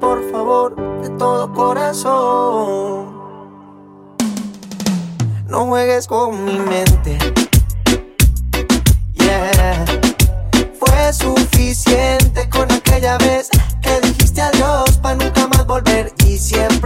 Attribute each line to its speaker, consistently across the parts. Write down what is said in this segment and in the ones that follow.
Speaker 1: por favor de todo corazón. No juegues con mi mente. Yeah. Fue suficiente con aquella vez que dijiste adiós para nunca más volver y siempre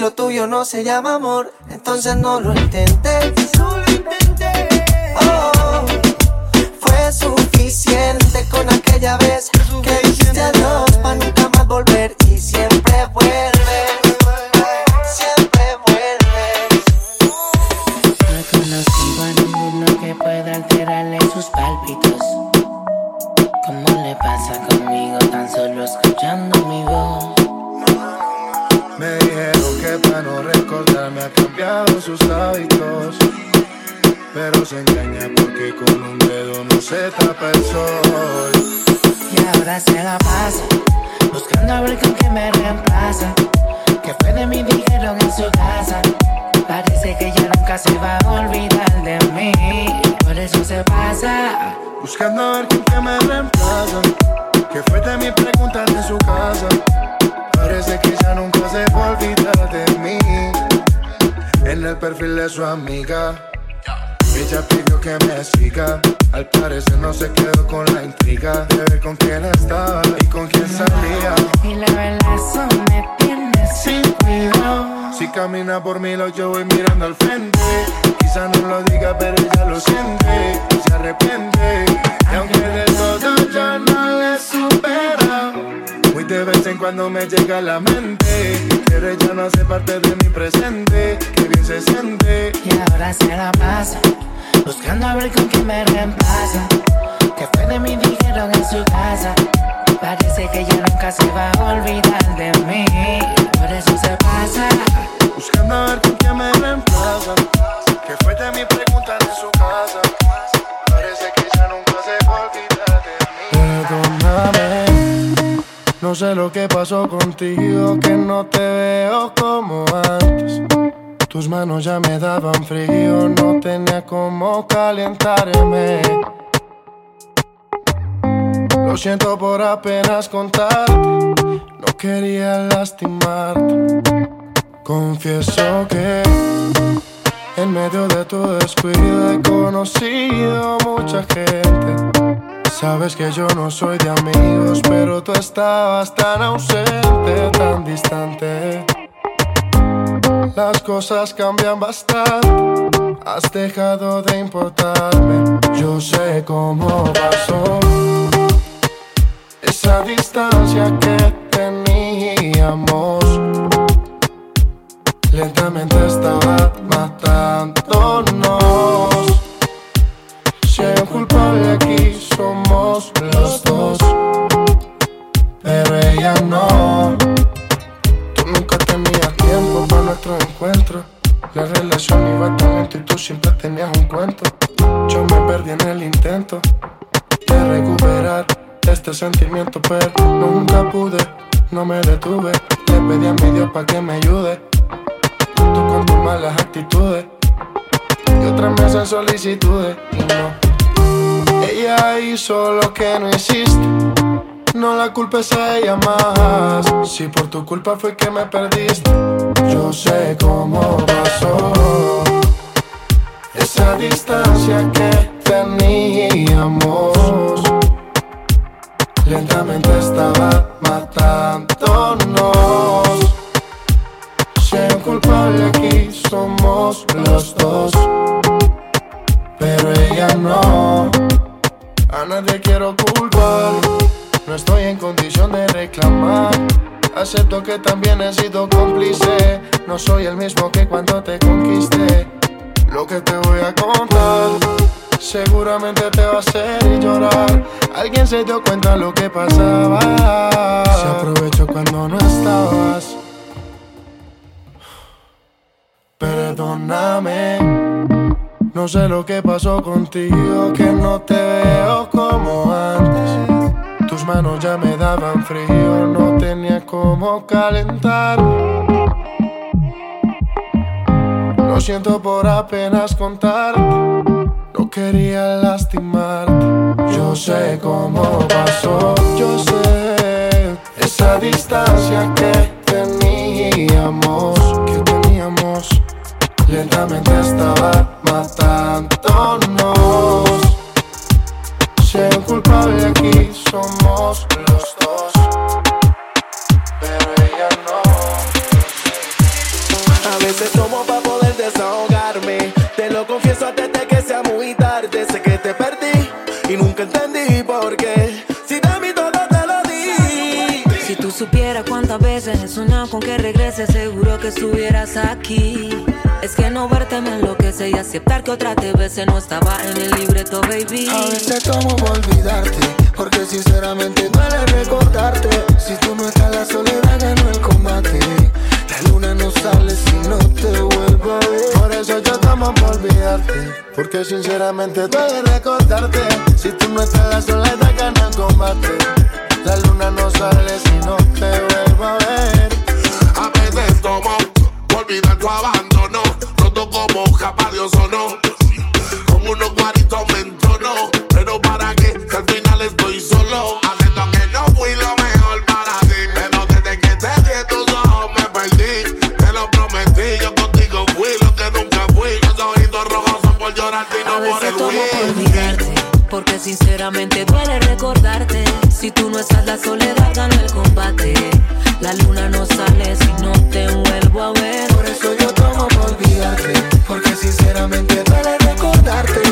Speaker 1: lo tuyo no se llama amor, entonces no lo intentes.
Speaker 2: Solo intenté.
Speaker 1: Oh, fue suficiente con aquella vez que dijiste adiós para nunca más volver
Speaker 3: amiga. Ella pidió que me siga. Al parecer no se quedó con la intriga de ver con quién estaba y con quién salía.
Speaker 4: Y la verdad eso me tiene sin cuidado.
Speaker 3: Si camina por mí, lo yo voy mirando al frente. Quizá no lo diga, pero ella lo siente y se arrepiente. Y aunque de todo ya no le supera, muy de vez en cuando me llega a la mente. Pero ella no hace parte de mi presente. Que bien se siente.
Speaker 4: Se la pasa buscando a ver con quién me reemplaza. Que fue de mí dijeron en su casa. Parece que ya nunca se va a olvidar de mí. Por eso se pasa.
Speaker 3: Buscando a ver con quién me reemplaza. Que fue de mi pregunta en su casa. Parece que ya nunca se va a olvidar de mí. Perdóname. No sé lo que pasó contigo, ya me daban frío, no tenía cómo calentarme. Lo siento por apenas contarte, no quería lastimarte. Confieso que en medio de tu descuido he conocido mucha gente. Sabes que yo no soy de amigos, pero tú estabas tan ausente, tan distante. Las cosas cambian bastante, has dejado de importarme. Yo sé cómo pasó esa distancia que teníamos. Lentamente estaba matándonos. Si hay un culpable aquí, somos los dos. Pero ella no. Tú nunca tenías tiempo para nuestro encuentro. La relación iba tan lento y tú siempre tenías un cuento. Yo me perdí en el intento de recuperar este sentimiento, pero nunca pude, no me detuve. Le pedí a mi Dios para que me ayude. Tú con tus malas actitudes y otras me hacen solicitudes no. Ella hizo lo que no hiciste. No la culpes a ella más. Si por tu culpa fue que me perdiste, yo sé cómo pasó. Esa distancia que teníamos sé lo que pasó contigo, que no te veo como antes. Tus manos ya me daban frío, no tenía cómo calentar. Lo siento por apenas contar. No quería lastimarte. Yo sé cómo pasó. Yo sé esa distancia. Que teníamos. Lentamente estaba matándonos. Si hay un culpable aquí, somos los dos. Pero ella no.
Speaker 5: A veces tomo para poder desahogarme. Te lo confieso antes de que sea muy tarde. Sé que te perdí y nunca entendí por qué. Si de mí todo te lo di.
Speaker 6: Si tú supieras cuántas veces he soñado con que regreses, seguro que estuvieras aquí. Es que no verte me enloquece y aceptar que otra te bese no estaba en el libreto, baby.
Speaker 7: A veces tomo por olvidarte, porque sinceramente duele recordarte. Si tú no estás, la soledad ganó el combate. La luna no sale si no te vuelvo a ver.
Speaker 3: Por eso yo tomo por olvidarte. Porque sinceramente duele recordarte. Si tú no estás, la soledad gana el combate. La luna no sale si no te vuelvo a ver.
Speaker 8: A veces tomo por olvidar tu abandono. Como capa Dios o no. Con unos guaritos me entono. Pero para qué, que al final estoy solo. Acepto que no fui lo mejor para ti. Pero desde que te vi en tus ojos me perdí. Te lo prometí, yo contigo fui lo que nunca fui. Los ojitos rojos son por llorarte y
Speaker 6: A
Speaker 8: no por
Speaker 6: veces
Speaker 8: el
Speaker 6: tomo por olvidarte, porque sinceramente duele recordarte. Si tú no estás, la soledad gana el combate. La luna no sale si no te vuelvo a ver.
Speaker 7: Por eso yo por olvidarte, porque sinceramente duele recordarte.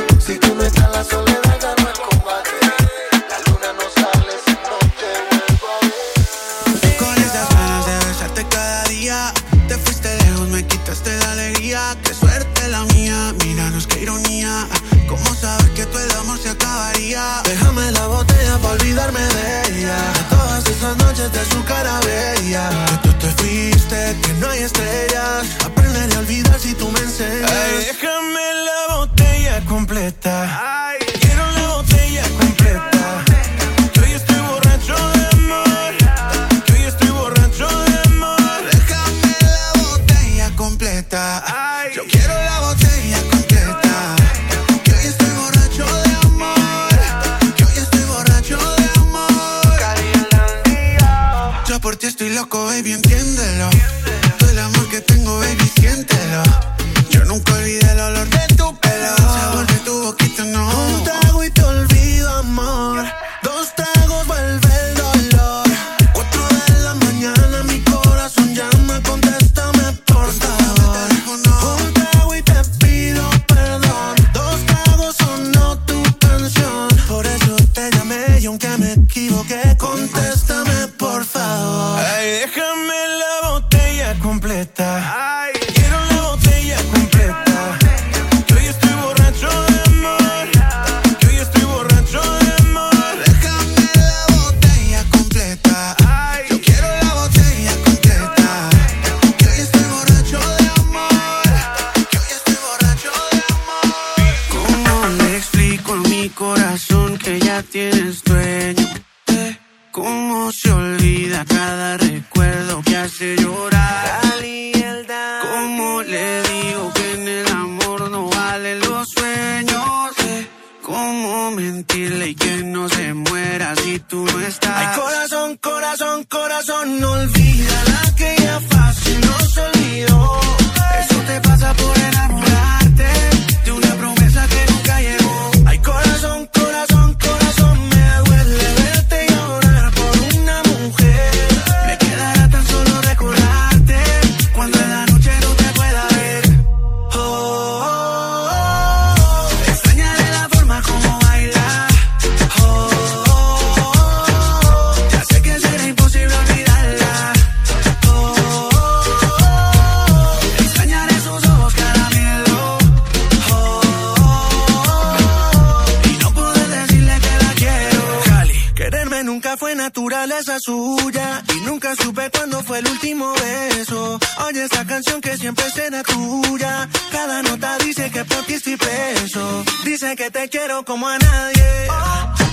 Speaker 9: suya y nunca supe cuándo fue el último beso. Oye esta canción que siempre será tuya. Cada nota dice que por ti estoy preso. Dice que te quiero como a nadie.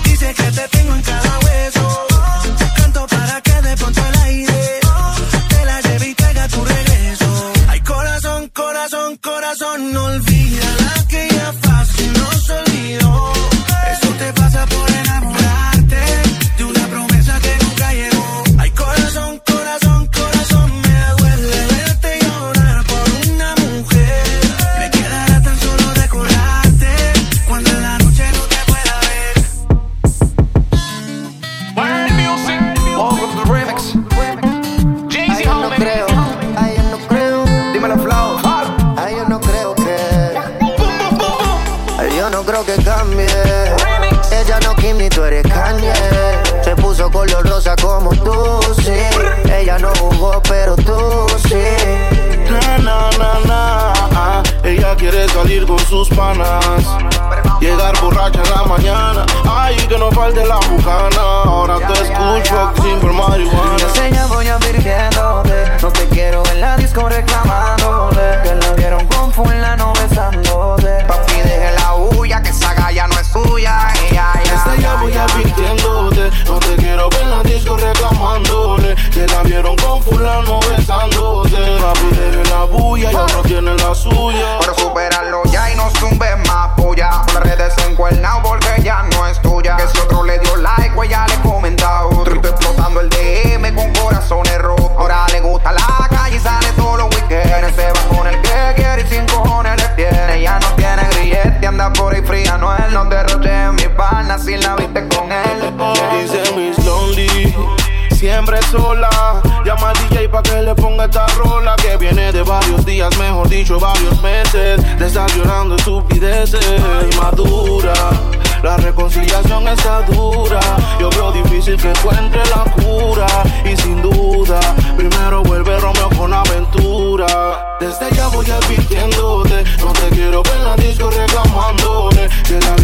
Speaker 9: Dice que te tengo en cada
Speaker 6: dicho varios meses de estar llorando estupideces. Madura, la reconciliación está dura. Yo veo difícil que encuentre la cura. Y sin duda, primero vuelve Romeo con aventura. Desde ya voy advirtiéndote, no te quiero ver en la disco reclamándote. Que la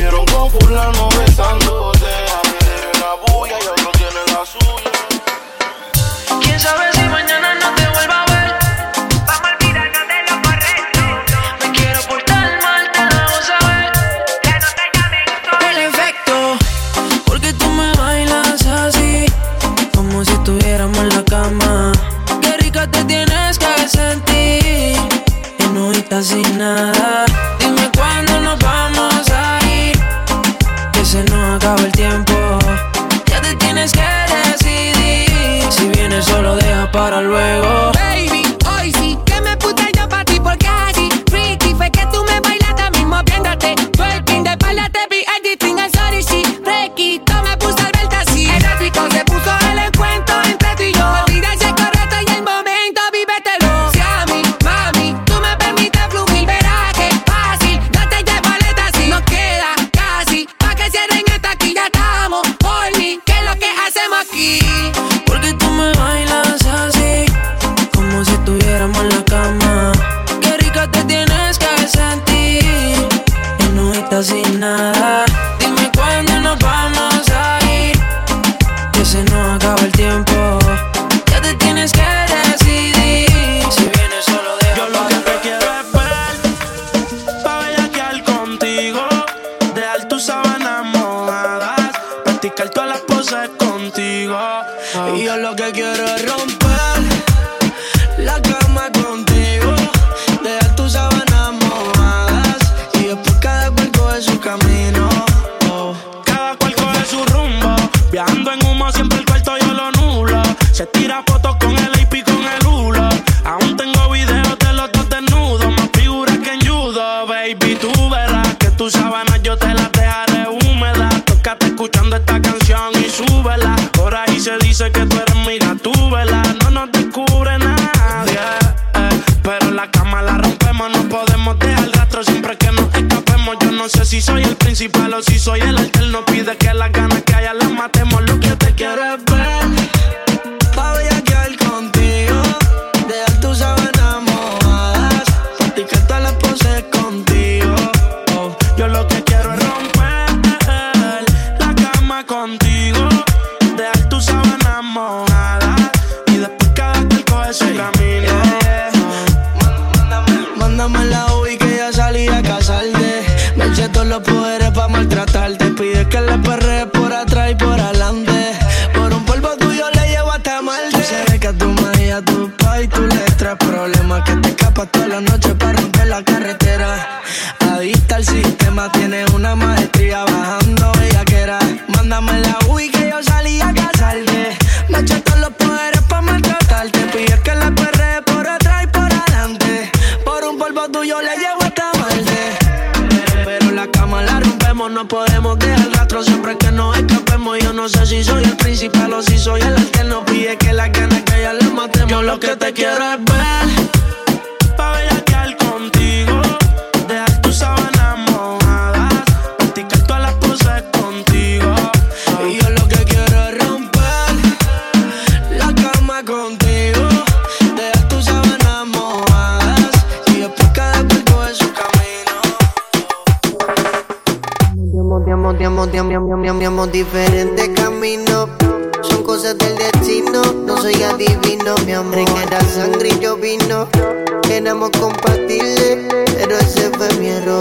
Speaker 6: todas las poses contigo. Ah. Y
Speaker 10: yo lo que quiero es romper la cama contigo. soy
Speaker 11: el principal o si soy el alter, no pide que las ganas Te escapas toda la noche para romper la carretera. Adicta al sistema, tiene una maestría bajando bellaquera. Mándame la UI que
Speaker 12: yo salí a casarte. Me eché todos los poderes para maltratarte. Pide que la perre por atrás y por adelante. Por un polvo tuyo le llevo esta malde. Pero la cama la rompemos, no podemos dejar rastro siempre que nos escapemos. Yo no sé si soy el principal o si soy el alterno. Pide que la ganas que ya lo matemos. Yo lo que
Speaker 11: te quiero es ver Cambiamos diferentes caminos. Son cosas del destino. No soy adivino, mi amor. Era sangre y yo vino. Éramos compatibles, pero ese fue mi error.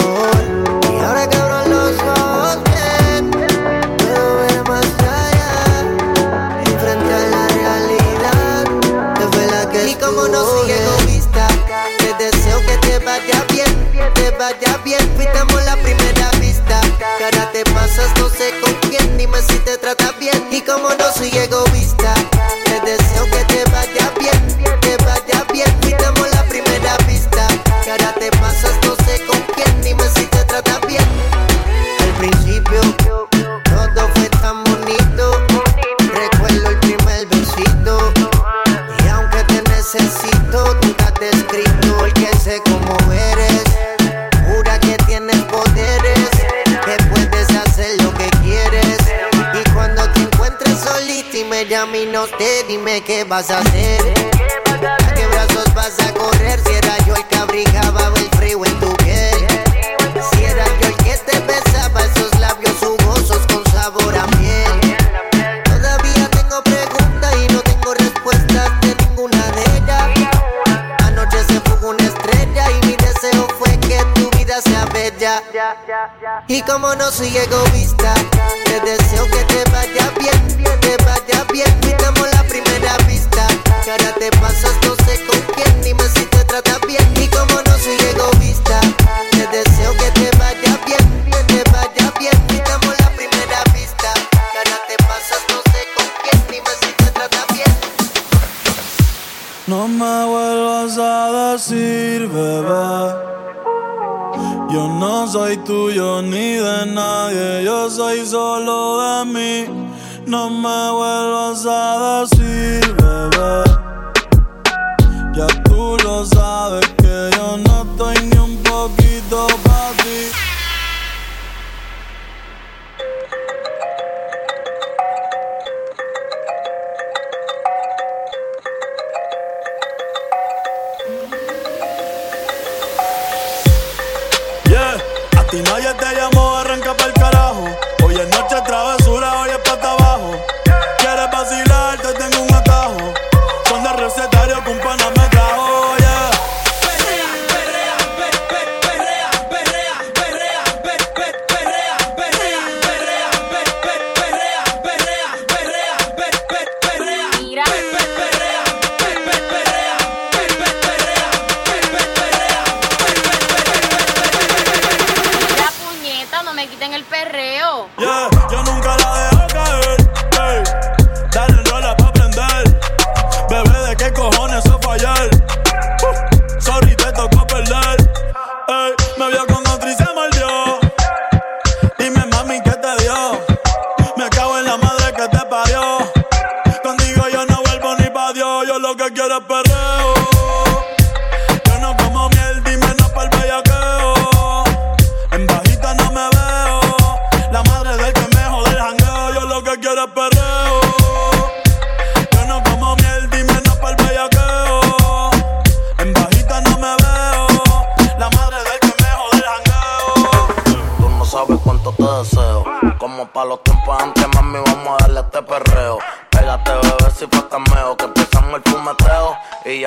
Speaker 11: Y ahora que
Speaker 13: abro los ojos, bien, puedo ver más allá. Enfrentar la realidad, que fue la que
Speaker 1: Y como no soy egoísta, te deseo que te vaya bien, te vaya bien. Fuiste la primera vez te pasas, no sé con quién. Dime si te tratas bien y como no soy egoísta.
Speaker 14: baseado me vuelvas a decir, bebé yo no soy tuyo ni de nadie, yo soy solo de mí. No me vuelvas a decir, bebé. Ya tú lo sabes que yo no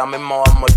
Speaker 15: y ya mismo vamos el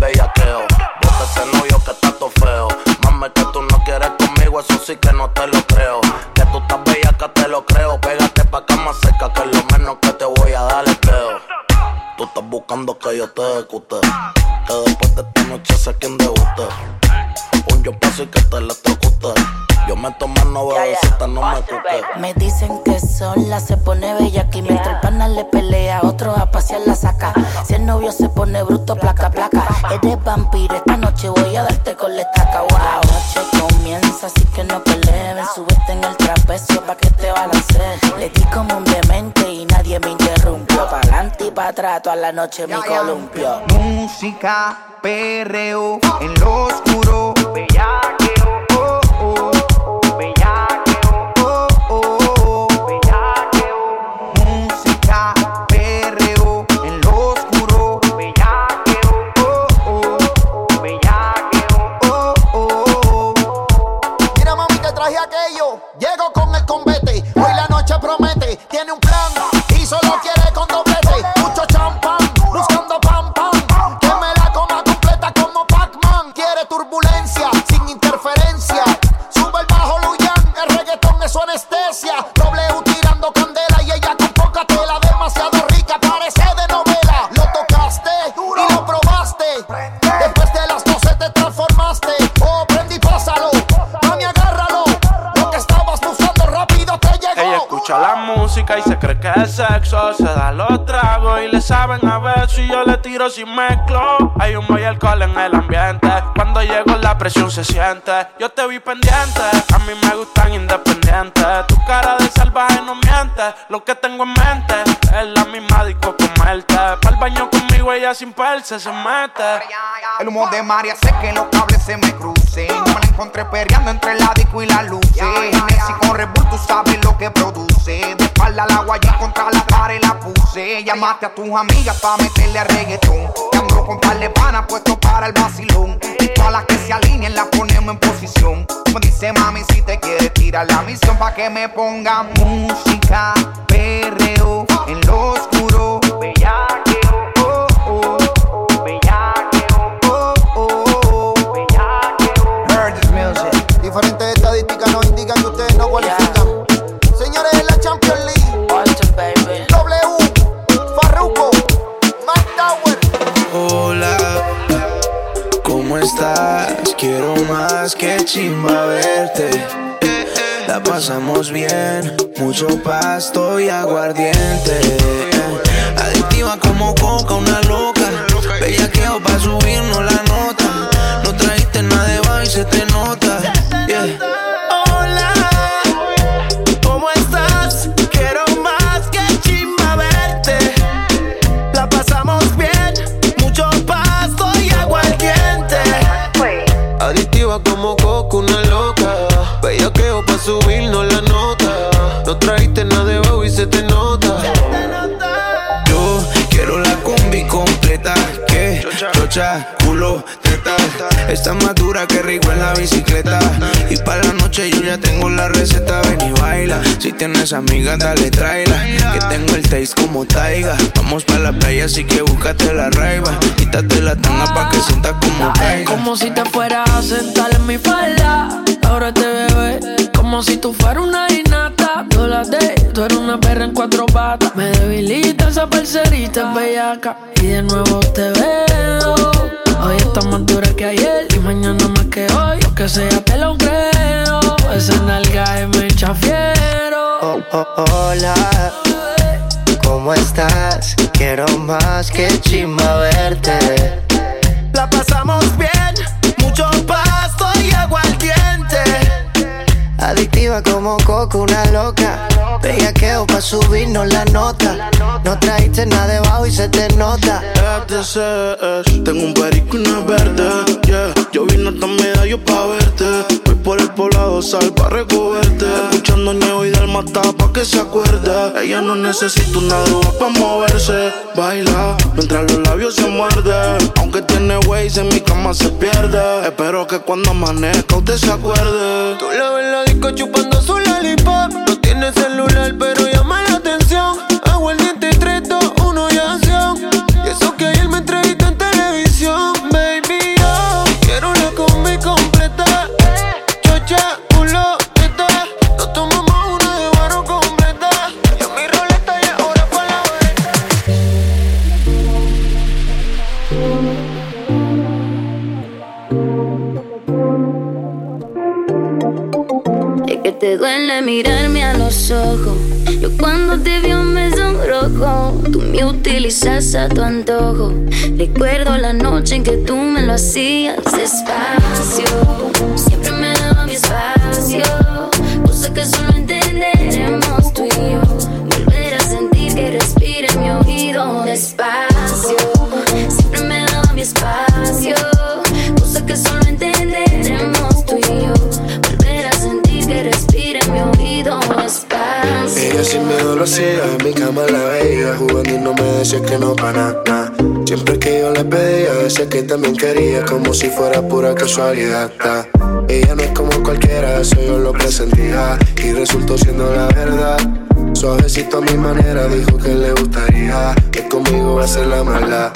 Speaker 15: noche me
Speaker 14: columpio.
Speaker 16: Música, perreo, en lo oscuro. Bellaqueo,
Speaker 15: yo sin mezclo. Hay humo y alcohol en el ambiente. Cuando llego la presión se siente. Yo te vi pendiente. A mí me gustan independientes. Tu cara de salvaje no miente. Lo que tengo en mente es la misma disco comerte. Pa'l baño conmigo ella sin perse se mete.
Speaker 16: El humo de María hace que los cables se me crucen. Yo me la encontré perreando entre la disco y la luz. Messi con Red Bull, tú sabes lo que produce. De espalda al agua y contra la puse. Llamaste a tus amigas pa' meterle a reggaetón. Ando con par de panas puesto para el vacilón. Y todas las que se alineen las ponemos en posición. Como dice mami, si te quieres tirar la misión pa' que me ponga música, perreo en lo oscuro. Oh,
Speaker 10: más que chimba verte. La pasamos bien, mucho pasto y aguardiente. Adictiva como coca, una loca. Bellaqueo pa' subirnos la nota. No trajiste nada de baile, se te nota. Culo, teta. Está más dura que rico en la bicicleta. Y para la noche yo ya tengo la receta. Ven y baila. Si tienes amigas, dale, tráela. Que tengo el taste como taiga. Vamos para la playa, así que búscate la raiva. Quítate la tanga pa' que sientas como caiga.
Speaker 6: Como si te fueras a sentar en mi falda. Ahora te bebé. Como si tú fueras una Yo la de, tú eres una perra en cuatro patas. Me debilita esa parcerita bellaca. Y de nuevo te veo. Hoy está más dura que ayer. Y mañana más que hoy. Lo que sea te lo creo. Esa nalga es me chafiero.
Speaker 1: Oh, oh, hola, ¿cómo estás? Quiero más que chimba verte.
Speaker 10: La pasamos bien,
Speaker 1: Adictiva como coco, una loca. Bellaqueo pa' subirnos la nota. No trajiste nada debajo y se te nota.
Speaker 9: Tengo un perico y una verde. Yeah. Yo vine hasta yo pa' verte. Voy por el poblado, sal pa' recogerte. Escuchando ñeo y del mata pa' que se acuerde. Ella no necesita una droga pa' moverse. Baila mientras los labios se muerden. Aunque tiene ways en mi cama se pierde. Espero que cuando amanezca usted se acuerde.
Speaker 1: Tú la ves disco chupando su lollipop. No tiene celular, pero llama a
Speaker 17: tu antojo. Recuerdo la noche en que tú me lo hacías despacio. Siempre me daba mi espacio. Cosa que solo entenderemos tú y yo. Volver a sentir que respira en mi oído despacio. Siempre me daba mi espacio. Cosa que solo entenderemos tú y yo. Volver a sentir que respira en mi oído despacio.
Speaker 3: Ella sin miedo lo hacía, en mi cama la no me decía que no para nada. Siempre que yo le pedía, decía que también quería Como si fuera pura casualidad. Ella no es como cualquiera, eso yo lo presentía Y resultó siendo la verdad. Suavecito a mi manera, dijo que le gustaría Que conmigo va a ser la mala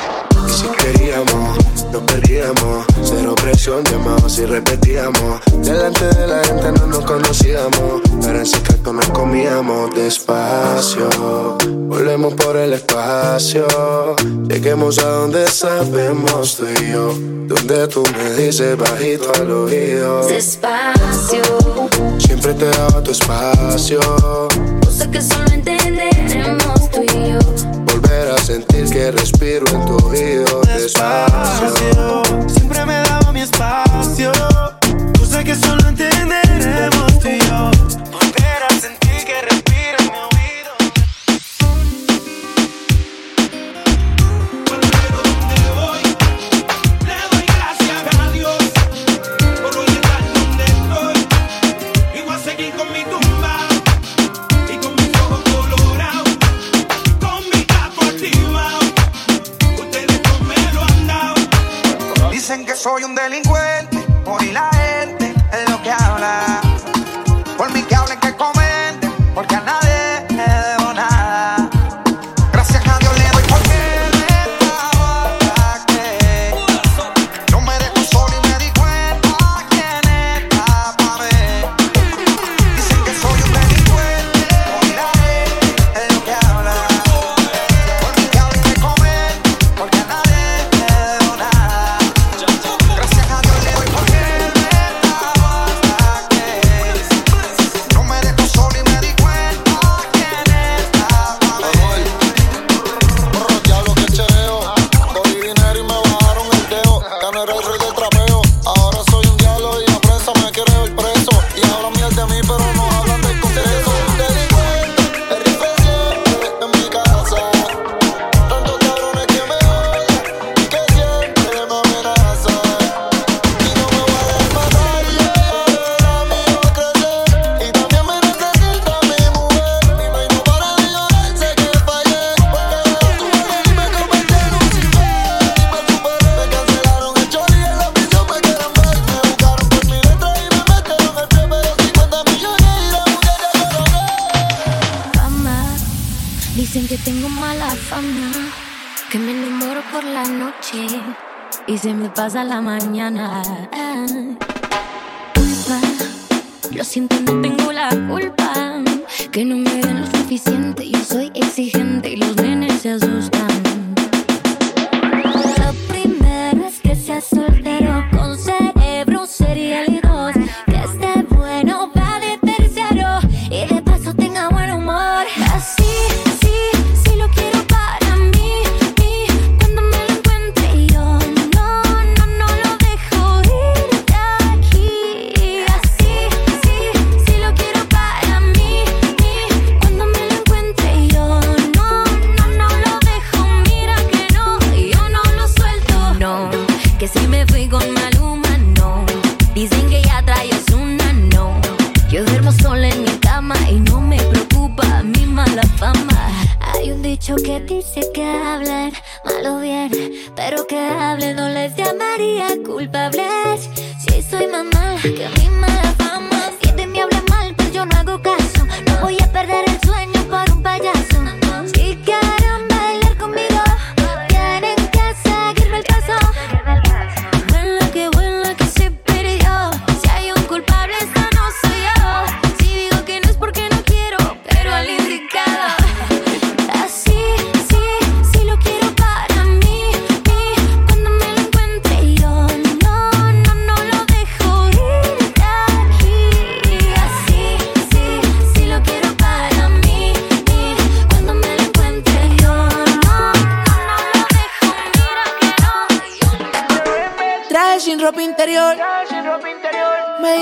Speaker 3: si queríamos, nos perdíamos Cero presión, llamados y repetíamos. Delante de la gente no nos conocíamos Pero en secreto nos comíamos despacio. Volvemos por el espacio Lleguemos a donde sabemos tú y yo. Donde tú me dices bajito al oído.
Speaker 17: Despacio.
Speaker 3: Siempre te daba tu espacio.
Speaker 17: Cosa que solo entenderemos tú y yo.
Speaker 3: Volver a sentir que respiro en tu oído. Despacio.
Speaker 14: Siempre me espacio. Cosa que solo entenderemos tú y yo.
Speaker 16: Soy un delincuente, me
Speaker 17: den lo suficiente. Yo soy exigente y los nenes se asustan. La primera vez que seas soltero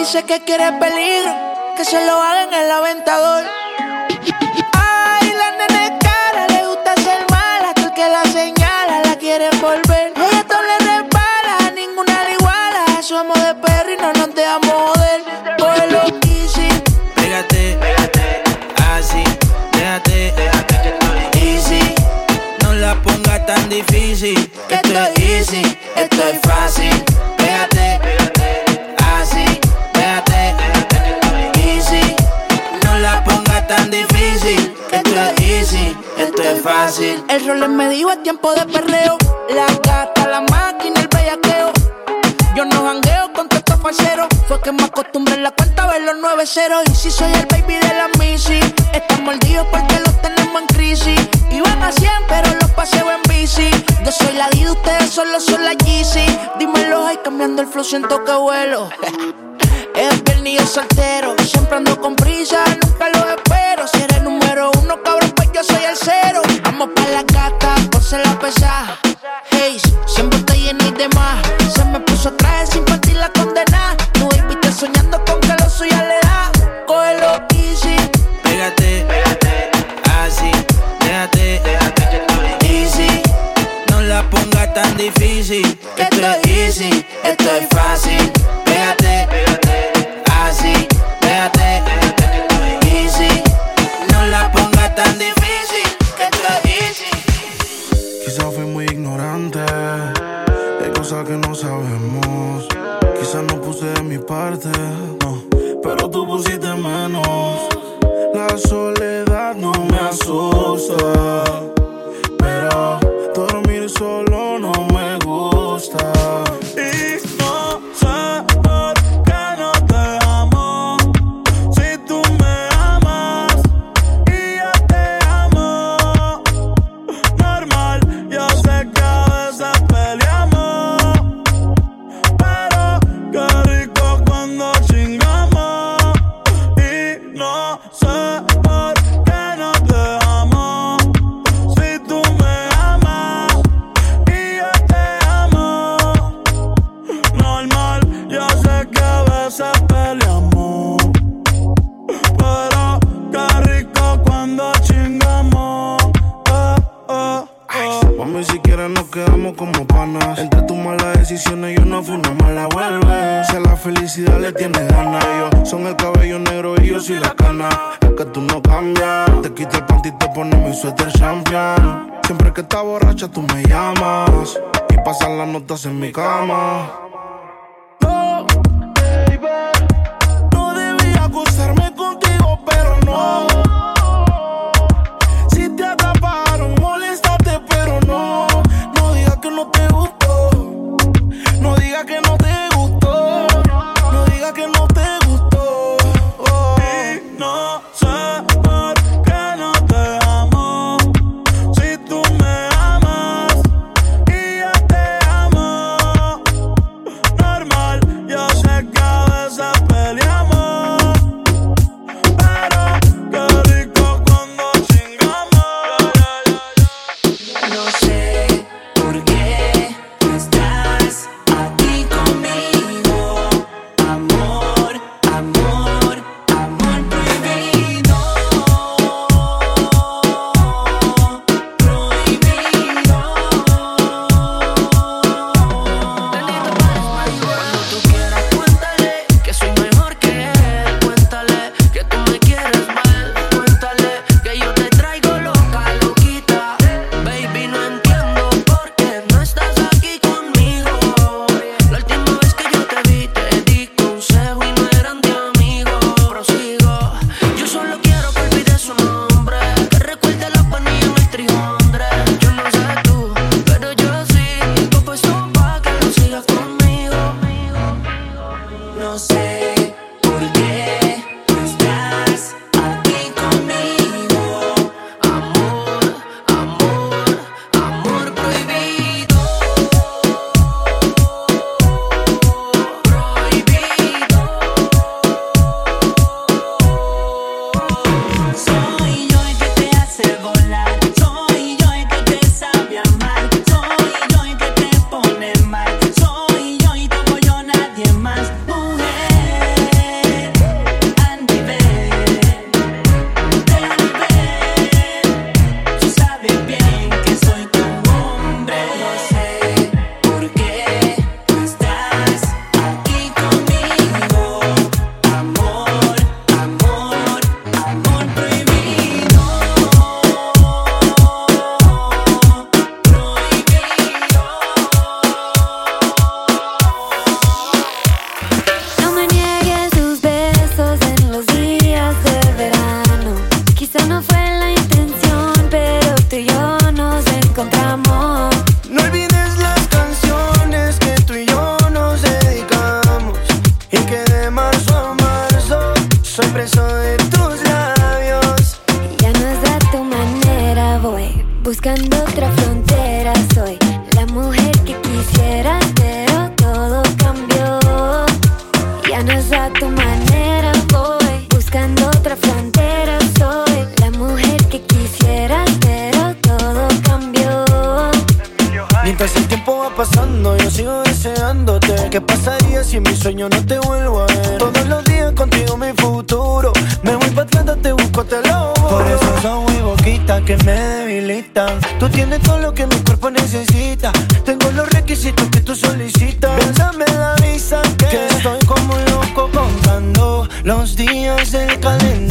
Speaker 17: dice que
Speaker 18: quiere peligro, que se lo haga en el aventador. Ay, la nene cara, le gusta ser mala, que el que la señala la quiere volver. Ella todo le repara, ninguna le iguala. Somos de perro y no nos dejamos joder. Pues Por easy,
Speaker 4: pégate, pégate, así, déjate, déjate que estoy easy. No la pongas tan difícil, esto es easy, esto es fácil.
Speaker 18: El rol me dijo es tiempo de perreo. La gata, la máquina, el bellaqueo. Yo no jangueo con estos falseros. Fue que me acostumbré en la cuenta a ver los 9-0. Y si soy el baby de la Missy, están mordidos porque los tenemos en crisis. Iban a 100, pero los paseo en bici. Yo soy la D, ustedes solo son la Yeezy. Dímelo, ahí cambiando el flow, siento que vuelo. es viernes y soltero. Siempre ando con prisa,
Speaker 19: los días del calendario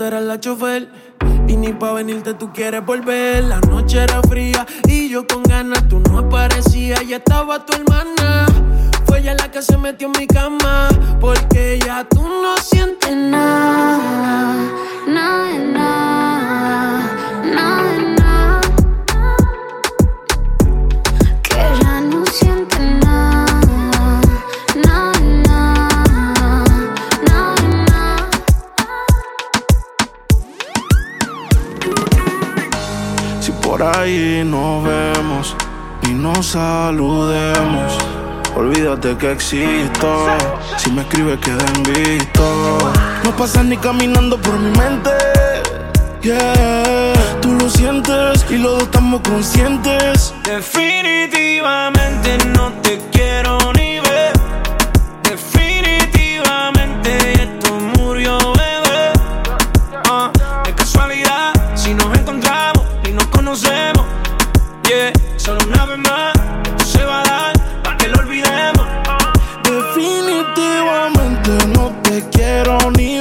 Speaker 17: tú
Speaker 18: eras la chofer. Y ni pa' venirte tú quieres volver. La noche era fría y yo con ganas tú no aparecías. Ya estaba tu hermana. Fue ella la que se metió en mi cama. Porque ya tú no sientes
Speaker 17: nada. Nada, nada, nada.
Speaker 9: por ahí nos vemos y nos saludemos. Olvídate que existo. Si me escribes, queda visto. No pasas ni caminando por mi mente. Yeah, tú lo sientes y los dos estamos conscientes.
Speaker 20: Definitivamente no te quiero ni ver. Definitivamente
Speaker 9: no te quiero ni